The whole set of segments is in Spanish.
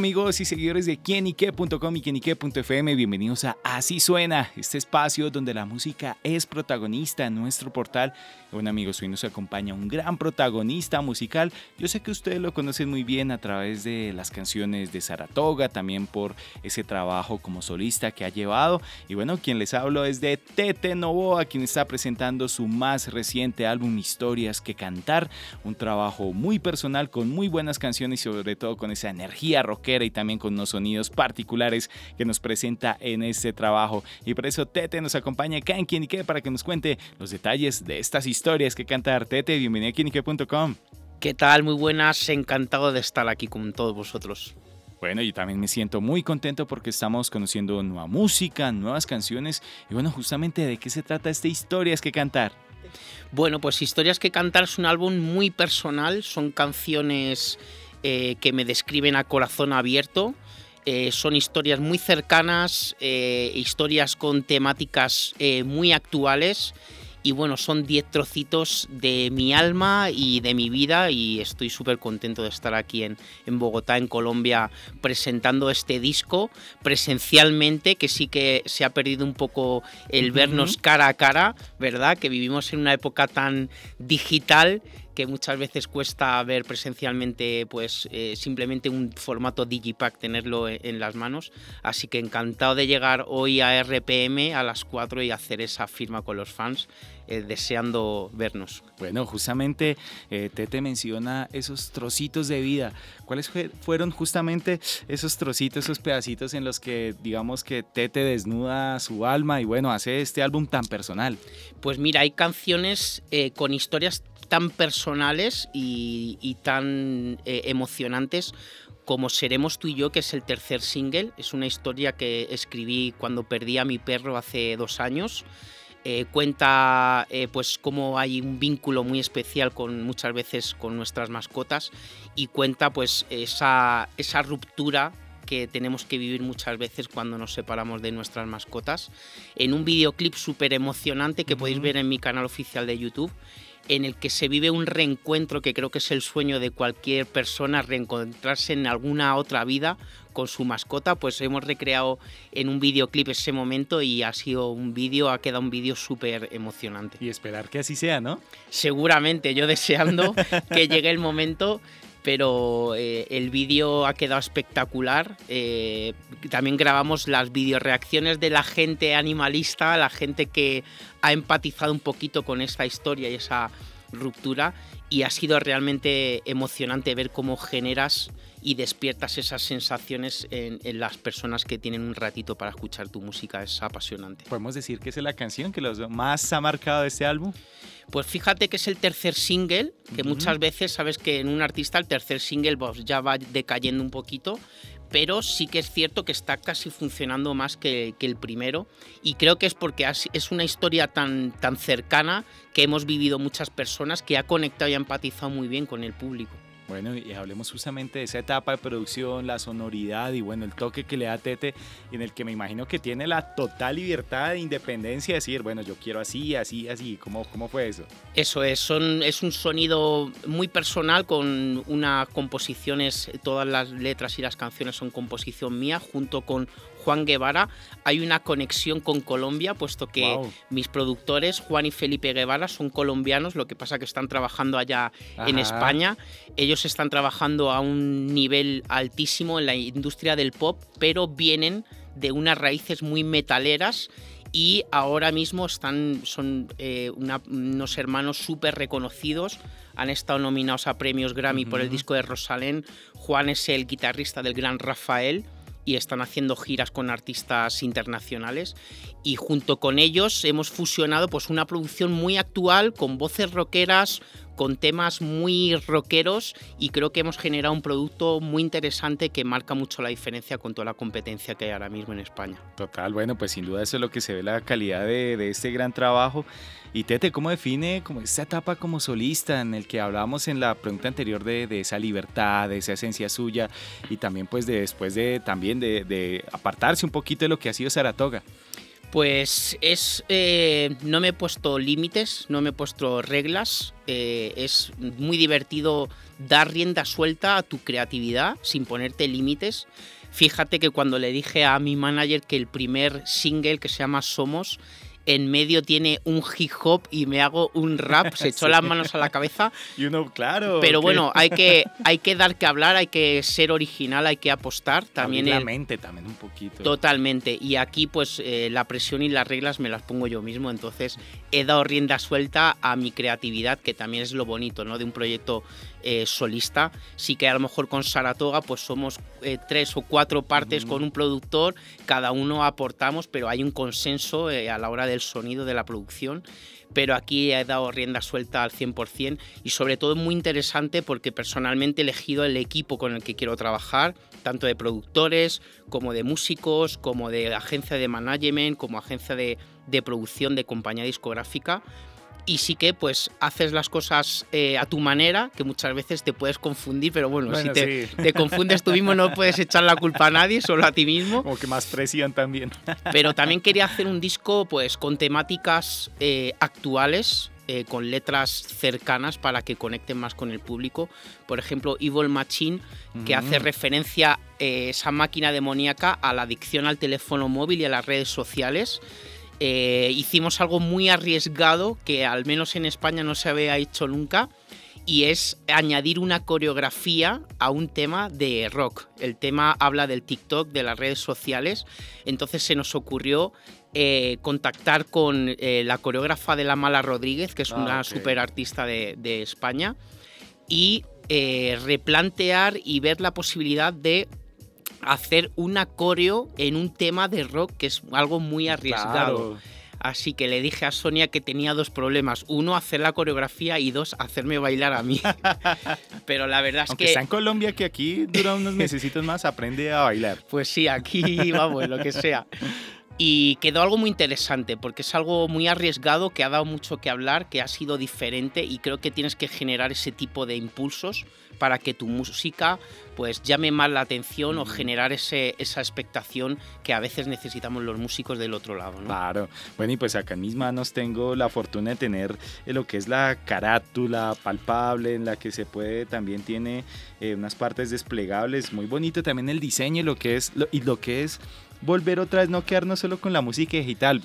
Amigos y seguidores de quienique.com y quienique.fm, bienvenidos a Así Suena, este espacio donde la música es protagonista en nuestro portal. Bueno amigos, hoy nos acompaña un gran protagonista musical. Yo sé que ustedes lo conocen muy bien a través de las canciones de Saratoga, también por ese trabajo como solista que ha llevado. Y bueno, quien les hablo es de Tete Novoa, quien está presentando su más reciente álbum Historias que Cantar, un trabajo muy personal con muy buenas canciones y sobre todo con esa energía rock y también con unos sonidos particulares que nos presenta en este trabajo. Y por eso Tete nos acompaña acá en Quienique para que nos cuente los detalles de estas historias que canta Tete. Bienvenido a quienique.com. ¿Qué tal? Muy buenas, encantado de estar aquí con todos vosotros. Bueno, yo también me siento muy contento porque estamos conociendo nueva música, nuevas canciones y bueno, justamente de qué se trata esta Historias que cantar. Bueno, pues Historias que cantar es un álbum muy personal, son canciones eh, que me describen a corazón abierto. Eh, son historias muy cercanas, eh, historias con temáticas muy actuales y bueno, son 10 trocitos de mi alma y de mi vida y estoy súper contento de estar aquí en, en, Bogotá, en Colombia, presentando este disco presencialmente, que sí que se ha perdido un poco el vernos cara a cara, ¿verdad? Que vivimos en una época tan digital que muchas veces cuesta ver presencialmente pues eh, simplemente un formato digipack tenerlo e, en, las manos. Así que encantado de llegar hoy a RPM a las 4 y hacer esa firma con los fans eh, deseando vernos bueno justamente eh, Tete menciona esos trocitos de vida cuáles fueron justamente esos trocitos esos pedacitos en los que digamos que Tete desnuda su alma y bueno hace este álbum tan personal pues mira hay canciones con historias tan personales y, tan eh, emocionantes como Seremos tú y yo, que es el tercer single. Es una historia que escribí cuando perdí a mi perro hace dos años. Eh, cuenta eh, pues cómo hay un vínculo muy especial con muchas veces con nuestras mascotas y cuenta pues esa, esa ruptura que tenemos que vivir muchas veces cuando nos separamos de nuestras mascotas. En un videoclip súper emocionante que podéis ver en mi canal oficial de YouTube en el que se vive un reencuentro que creo que es el sueño de cualquier persona, reencontrarse en alguna otra vida con su mascota, pues hemos recreado en un videoclip ese momento y ha sido un vídeo, ha quedado un vídeo súper emocionante. Y esperar que así sea, ¿no? Seguramente, yo deseando que llegue el momento pero eh, el vídeo ha quedado espectacular. Eh, también grabamos las videoreacciones de la gente animalista, la gente que ha empatizado un poquito con esta historia y esa ruptura y ha sido realmente emocionante ver cómo generas y despiertas esas sensaciones en, las personas que tienen un ratito para escuchar tu música. Es apasionante. ¿Podemos decir que es la canción que los más ha marcado de este álbum? Pues fíjate que es el tercer single, que muchas veces sabes que en un artista el tercer single pues, ya va decayendo un poquito, pero sí que es cierto que está casi funcionando más que, el primero y creo que es porque es una historia tan, tan cercana que hemos vivido muchas personas que ha conectado y ha empatizado muy bien con el público. Bueno, y hablemos justamente de esa etapa de producción, la sonoridad y bueno, el toque que le da Tete, en el que me imagino que tiene la total libertad de independencia de decir, bueno, yo quiero así, así, así. ¿Cómo, cómo fue eso? Eso es, son, es un sonido muy personal con unas composiciones, todas las letras y las canciones son composición mía, junto con Juan Guevara, hay una conexión con Colombia, puesto que mis productores, Juan y Felipe Guevara, son colombianos, lo que pasa que están trabajando allá en España. Ellos están trabajando a un nivel altísimo en la industria del pop, pero vienen de unas raíces muy metaleras y ahora mismo están, son eh, unos hermanos súper reconocidos. Han estado nominados a premios Grammy por el disco de Rosalén. Juan es el guitarrista del gran Rafael y están haciendo giras con artistas internacionales. Y junto con ellos hemos fusionado pues una producción muy actual con voces rockeras con temas muy rockeros y creo que hemos generado un producto muy interesante que marca mucho la diferencia con toda la competencia que hay ahora mismo en España. Total, bueno, pues sin duda eso es lo que se ve la calidad de, de este gran trabajo. Y Tete, ¿cómo define como esta etapa como solista en el que hablábamos en la pregunta anterior de, de, esa libertad, de esa esencia suya y también pues de después de también de, de apartarse un poquito de lo que ha sido Saratoga? Pues es. Eh, no me he puesto límites, no me he puesto reglas. Eh, es muy divertido dar rienda suelta a tu creatividad sin ponerte límites. Fíjate que cuando le dije a mi manager que el primer single que se llama Somos en medio tiene un hip hop y me hago un rap, se echó las manos a la cabeza. Y uno, claro. Pero bueno, hay que, hay que dar que hablar, hay que ser original, hay que apostar. También la mente también un poquito. Totalmente. Y aquí pues eh, la presión y las reglas me las pongo yo mismo, entonces he dado rienda suelta a mi creatividad, que también es lo bonito, ¿no? De un proyecto eh, solista. Sí que a lo mejor con Saratoga pues somos eh, tres o cuatro partes con un productor, cada uno aportamos, pero hay un consenso eh, a la hora del sonido de la producción. Pero aquí he dado rienda suelta al 100% y sobre todo muy interesante porque personalmente he elegido el equipo con el que quiero trabajar, tanto de productores como de músicos, como de agencia de management, como agencia de, de producción de compañía discográfica y sí que pues haces las cosas eh, a tu manera, que muchas veces te puedes confundir, pero bueno, Bueno, si te, sí. te confundes tú mismo no puedes echar la culpa a nadie, solo a ti mismo. Como que más presión también. Pero también quería hacer un disco pues con temáticas eh, actuales, eh, con letras cercanas para que conecten más con el público. Por ejemplo, Evil Machine, que hace referencia eh, esa máquina demoníaca a la adicción al teléfono móvil y a las redes sociales. Eh, hicimos algo muy arriesgado que al menos en España no se había hecho nunca y es añadir una coreografía a un tema de rock. El tema habla del TikTok, de las redes sociales, entonces se nos ocurrió eh, contactar con eh, la coreógrafa de La Mala Rodríguez, que es Ah, una ok. super artista de, de España, y eh, replantear y ver la posibilidad de hacer una coreo en un tema de rock que es algo muy arriesgado. Claro. Así que le dije a Sonia que tenía dos problemas. Uno, hacer la coreografía y dos, hacerme bailar a mí. Pero la verdad es Aunque que... está en Colombia, que aquí dura unos mesecitos más, aprende a bailar. Pues sí, aquí vamos, lo que sea. Y quedó algo muy interesante, porque es algo muy arriesgado, que ha dado mucho que hablar, que ha sido diferente y creo que tienes que generar ese tipo de impulsos para que tu música pues llame más la atención o generar ese, esa expectación que a veces necesitamos los músicos del otro lado. ¿no? Claro. Bueno, y pues acá en mis manos tengo la fortuna de tener eh, lo que es la carátula palpable, en la que se puede, también tiene eh, unas partes desplegables, muy bonito también el diseño y lo que es, lo- y lo que es volver otra vez, no quedarnos solo con la música digital.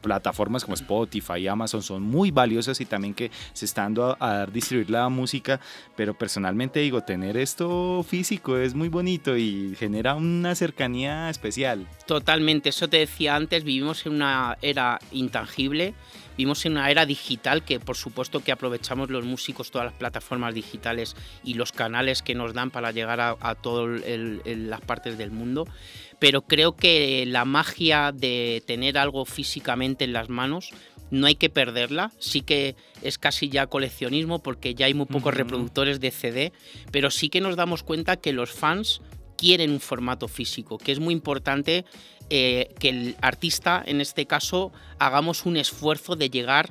Plataformas como Spotify y Amazon son muy valiosas y también que se está dando a dar distribuir la música, pero personalmente digo, tener esto físico es muy bonito y genera una cercanía especial. Totalmente, eso te decía antes, vivimos en una era intangible, vivimos en una era digital que por supuesto que aprovechamos los músicos, todas las plataformas digitales y los canales que nos dan para llegar a, a todas las partes del mundo, pero creo que la magia de tener algo físicamente en las manos no hay que perderla, sí que es casi ya coleccionismo porque ya hay muy pocos reproductores de CD, pero sí que nos damos cuenta que los fans quieren un formato físico, que es muy importante eh, que el artista, en este caso, hagamos un esfuerzo de llegar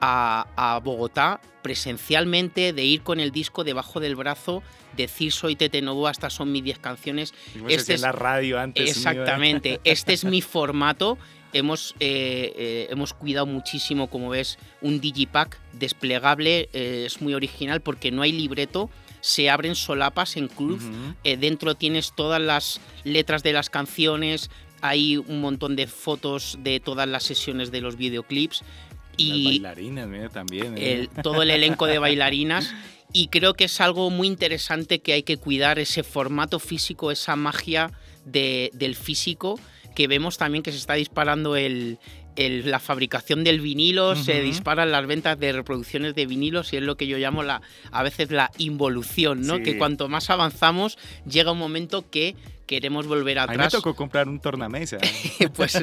a, a Bogotá presencialmente, de ir con el disco debajo del brazo, decir soy Tete Novoa, estas son mis 10 canciones. Se Este es- la radio antes. Exactamente, este es mi formato. Hemos, eh, eh, hemos cuidado muchísimo, como ves, un digipack desplegable, es muy original porque no hay libreto, se abren solapas en cruz, dentro tienes todas las letras de las canciones, hay un montón de fotos de todas las sesiones de los videoclips Las y bailarinas, mira, también. ¿eh? el- todo el elenco de bailarinas. Y creo que es algo muy interesante que hay que cuidar, ese formato físico, esa magia de- del físico, que vemos también que se está disparando el, el- la fabricación del vinilo, se disparan las ventas de reproducciones de vinilos y es lo que yo llamo la, a veces la involución, ¿no? Sí. Que cuanto más avanzamos, llega un momento que queremos volver atrás. A mí me tocó comprar un tornamesa. pues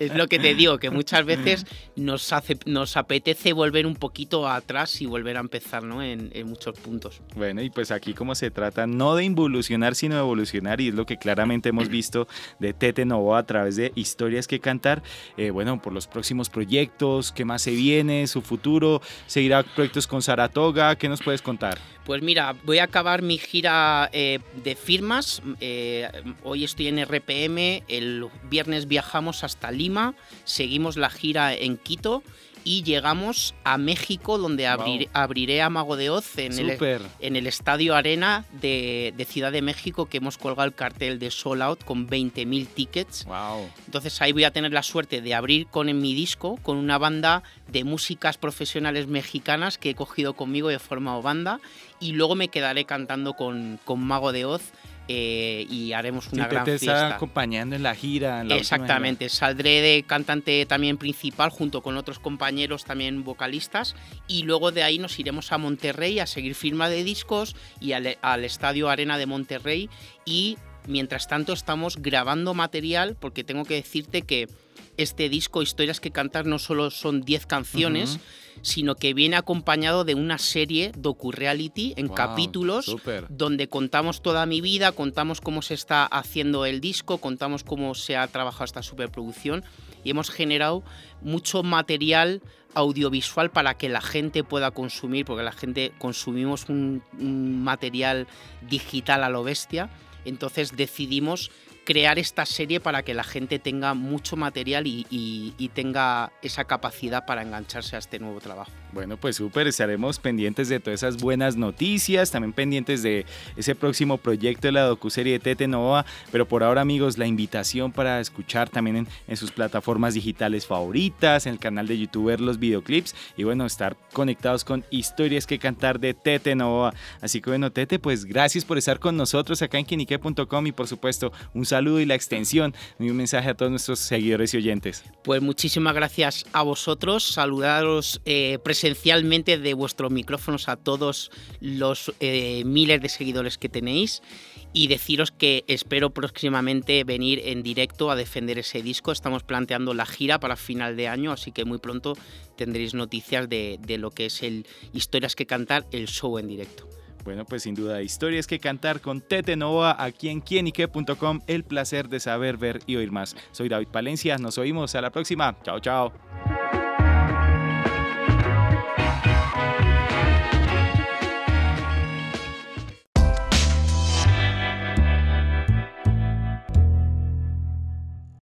es lo que te digo, que muchas veces nos, hace, nos apetece volver un poquito atrás y volver a empezar ¿no? en, muchos puntos. Bueno, y pues aquí como se trata no de involucionar, sino de evolucionar, y es lo que claramente hemos visto de Tete Novo a través de historias que cantar. Eh, bueno, por los próximos proyectos, qué más se viene, su futuro, seguirá proyectos con Saratoga, ¿qué nos puedes contar? Pues mira, voy a acabar mi gira eh, de firmas. Eh, hoy estoy en RPM, el viernes viajamos hasta Lima, seguimos la gira en Quito y llegamos a México, donde abriré a Mago de Oz en, el, en el, Estadio Arena de, Ciudad de México, que hemos colgado el cartel de Soul Out con 20.000 tickets. Entonces ahí voy a tener la suerte de abrir con en mi disco con una banda de músicas profesionales mexicanas que he cogido conmigo y he formado banda. Y luego me quedaré cantando con, con Mago de Oz eh, y haremos una gran te fiesta. acompañando en la gira. Exactamente, saldré de cantante también principal junto con otros compañeros también vocalistas y luego de ahí nos iremos a Monterrey a seguir firma de discos y al, al Estadio Arena de Monterrey y mientras tanto estamos grabando material porque tengo que decirte que este disco Historias que cantar no solo son 10 canciones, sino que viene acompañado de una serie docu-reality en capítulos donde contamos toda mi vida, contamos cómo se está haciendo el disco, contamos cómo se ha trabajado esta superproducción y hemos generado mucho material audiovisual para que la gente pueda consumir, porque la gente consumimos un material digital a lo bestia. Entonces decidimos crear esta serie para que la gente tenga mucho material y, tenga esa capacidad para engancharse a este nuevo trabajo. Bueno, pues súper, estaremos pendientes de todas esas buenas noticias, también pendientes de ese próximo proyecto de la docuserie de Tete Nova, pero por ahora amigos, la invitación para escuchar también en, sus plataformas digitales favoritas, en el canal de YouTube los videoclips y bueno, estar conectados con historias que cantar de Tete Nova. Así que bueno, Tete, pues gracias por estar con nosotros acá en quinique.com y por supuesto un saludo y la extensión y un mensaje a todos nuestros seguidores y oyentes. Pues muchísimas gracias a vosotros, saludaros eh, esencialmente de vuestros micrófonos a todos los eh, miles de seguidores que tenéis y deciros que espero próximamente venir en directo a defender ese disco. Estamos planteando la gira para final de año, así que muy pronto tendréis noticias de, de lo que es el Historias que Cantar, el show en directo. Bueno, pues sin duda, historias que cantar con Tete Nova aquí en quienique.com. El placer de saber, ver y oír más. Soy David Palencia, nos oímos a la próxima. Chao, chao.